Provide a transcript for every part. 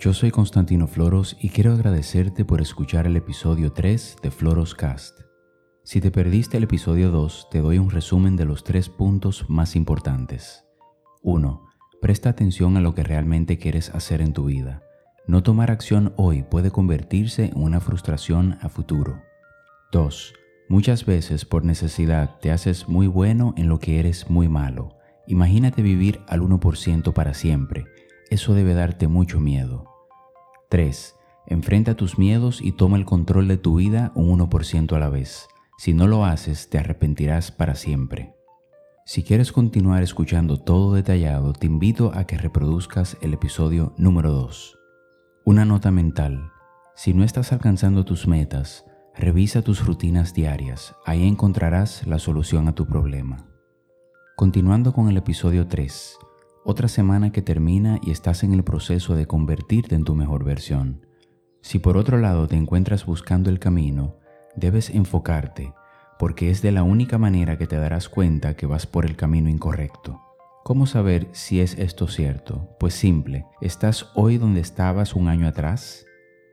Yo soy Constantino Floros y quiero agradecerte por escuchar el episodio 3 de Floros Cast. Si te perdiste el episodio 2, te doy un resumen de los tres puntos más importantes. 1. Presta atención a lo que realmente quieres hacer en tu vida. No tomar acción hoy puede convertirse en una frustración a futuro. 2. Muchas veces por necesidad te haces muy bueno en lo que eres muy malo. Imagínate vivir al 1% para siempre. Eso debe darte mucho miedo. 3. Enfrenta tus miedos y toma el control de tu vida un 1% a la vez. Si no lo haces, te arrepentirás para siempre. Si quieres continuar escuchando todo detallado, te invito a que reproduzcas el episodio número 2. Una nota mental. Si no estás alcanzando tus metas, revisa tus rutinas diarias. Ahí encontrarás la solución a tu problema. Continuando con el episodio 3. Otra semana que termina y estás en el proceso de convertirte en tu mejor versión. Si por otro lado te encuentras buscando el camino, debes enfocarte, porque es de la única manera que te darás cuenta que vas por el camino incorrecto. ¿Cómo saber si es esto cierto? Pues simple, ¿estás hoy donde estabas un año atrás?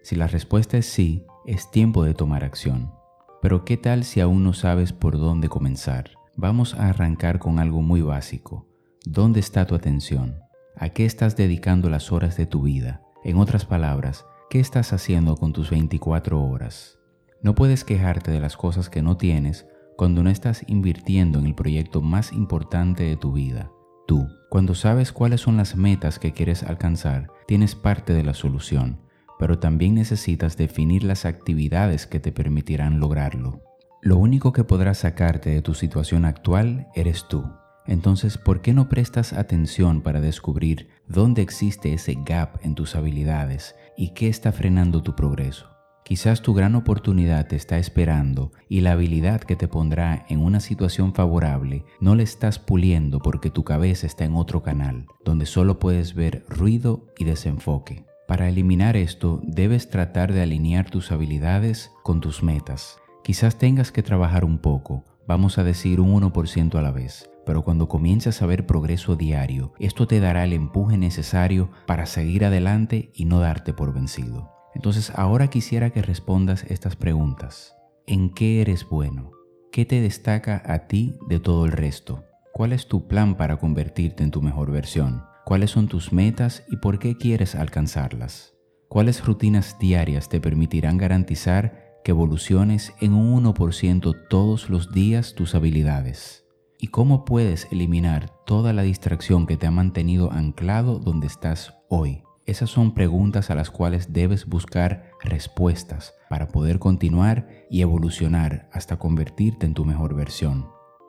Si la respuesta es sí, es tiempo de tomar acción. Pero ¿qué tal si aún no sabes por dónde comenzar? Vamos a arrancar con algo muy básico. ¿Dónde está tu atención? ¿A qué estás dedicando las horas de tu vida? En otras palabras, ¿qué estás haciendo con tus 24 horas? No puedes quejarte de las cosas que no tienes cuando no estás invirtiendo en el proyecto más importante de tu vida, tú. Cuando sabes cuáles son las metas que quieres alcanzar, tienes parte de la solución, pero también necesitas definir las actividades que te permitirán lograrlo. Lo único que podrá sacarte de tu situación actual eres tú. Entonces, ¿por qué no prestas atención para descubrir dónde existe ese gap en tus habilidades y qué está frenando tu progreso? Quizás tu gran oportunidad te está esperando y la habilidad que te pondrá en una situación favorable no le estás puliendo porque tu cabeza está en otro canal, donde solo puedes ver ruido y desenfoque. Para eliminar esto, debes tratar de alinear tus habilidades con tus metas. Quizás tengas que trabajar un poco, vamos a decir un 1% a la vez, pero cuando comiences a ver progreso diario, esto te dará el empuje necesario para seguir adelante y no darte por vencido. Entonces ahora quisiera que respondas estas preguntas. ¿En qué eres bueno? ¿Qué te destaca a ti de todo el resto? ¿Cuál es tu plan para convertirte en tu mejor versión? ¿Cuáles son tus metas y por qué quieres alcanzarlas? ¿Cuáles rutinas diarias te permitirán garantizar que evoluciones en un 1% todos los días tus habilidades. ¿Y cómo puedes eliminar toda la distracción que te ha mantenido anclado donde estás hoy? Esas son preguntas a las cuales debes buscar respuestas para poder continuar y evolucionar hasta convertirte en tu mejor versión.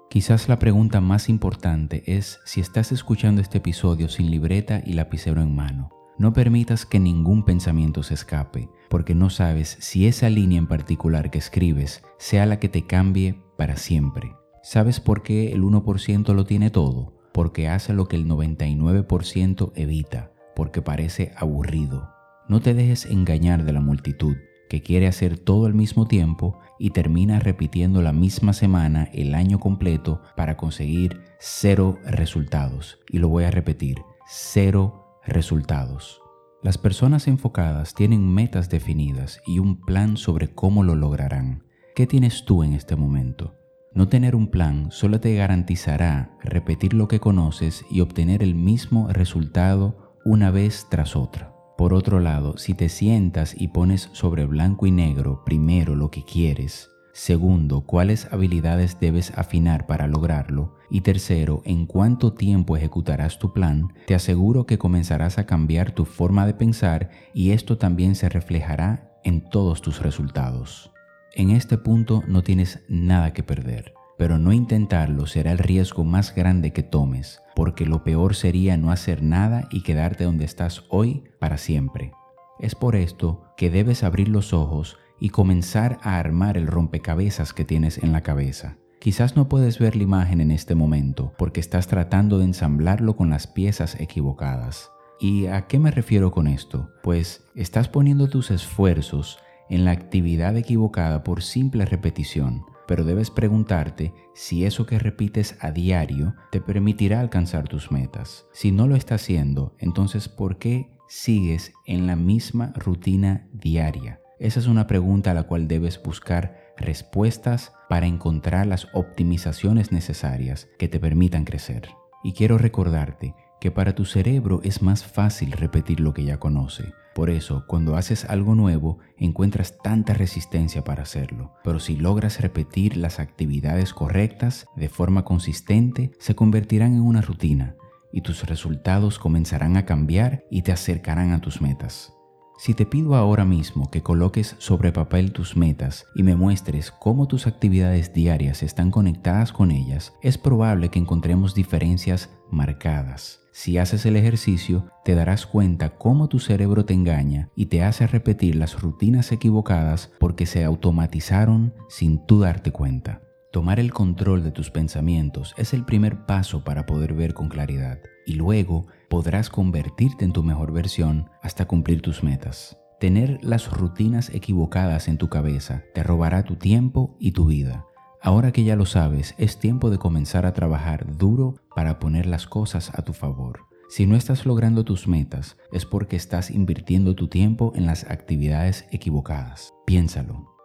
Quizás la pregunta más importante es si estás escuchando este episodio sin libreta y lapicero en mano. No permitas que ningún pensamiento se escape, porque no sabes si esa línea en particular que escribes sea la que te cambie para siempre. ¿Sabes por qué el 1% lo tiene todo? Porque hace lo que el 99% evita, porque parece aburrido. No te dejes engañar de la multitud que quiere hacer todo al mismo tiempo y termina repitiendo la misma semana el año completo para conseguir cero resultados. Y lo voy a repetir, cero resultados. Las personas enfocadas tienen metas definidas y un plan sobre cómo lo lograrán. ¿Qué tienes tú en este momento? No tener un plan solo te garantizará repetir lo que conoces y obtener el mismo resultado una vez tras otra. Por otro lado, si te sientas y pones sobre blanco y negro primero lo que quieres, Segundo, cuáles habilidades debes afinar para lograrlo. Y tercero, en cuánto tiempo ejecutarás tu plan, te aseguro que comenzarás a cambiar tu forma de pensar y esto también se reflejará en todos tus resultados. En este punto no tienes nada que perder, pero no intentarlo será el riesgo más grande que tomes, porque lo peor sería no hacer nada y quedarte donde estás hoy para siempre. Es por esto que debes abrir los ojos y comenzar a armar el rompecabezas que tienes en la cabeza. Quizás no puedes ver la imagen en este momento porque estás tratando de ensamblarlo con las piezas equivocadas. ¿Y a qué me refiero con esto? Pues estás poniendo tus esfuerzos en la actividad equivocada por simple repetición, pero debes preguntarte si eso que repites a diario te permitirá alcanzar tus metas. Si no lo está haciendo, entonces ¿por qué sigues en la misma rutina diaria? Esa es una pregunta a la cual debes buscar respuestas para encontrar las optimizaciones necesarias que te permitan crecer. Y quiero recordarte que para tu cerebro es más fácil repetir lo que ya conoce. Por eso, cuando haces algo nuevo, encuentras tanta resistencia para hacerlo. Pero si logras repetir las actividades correctas de forma consistente, se convertirán en una rutina y tus resultados comenzarán a cambiar y te acercarán a tus metas. Si te pido ahora mismo que coloques sobre papel tus metas y me muestres cómo tus actividades diarias están conectadas con ellas, es probable que encontremos diferencias marcadas. Si haces el ejercicio, te darás cuenta cómo tu cerebro te engaña y te hace repetir las rutinas equivocadas porque se automatizaron sin tú darte cuenta. Tomar el control de tus pensamientos es el primer paso para poder ver con claridad y luego podrás convertirte en tu mejor versión hasta cumplir tus metas. Tener las rutinas equivocadas en tu cabeza te robará tu tiempo y tu vida. Ahora que ya lo sabes, es tiempo de comenzar a trabajar duro para poner las cosas a tu favor. Si no estás logrando tus metas, es porque estás invirtiendo tu tiempo en las actividades equivocadas. Piénsalo.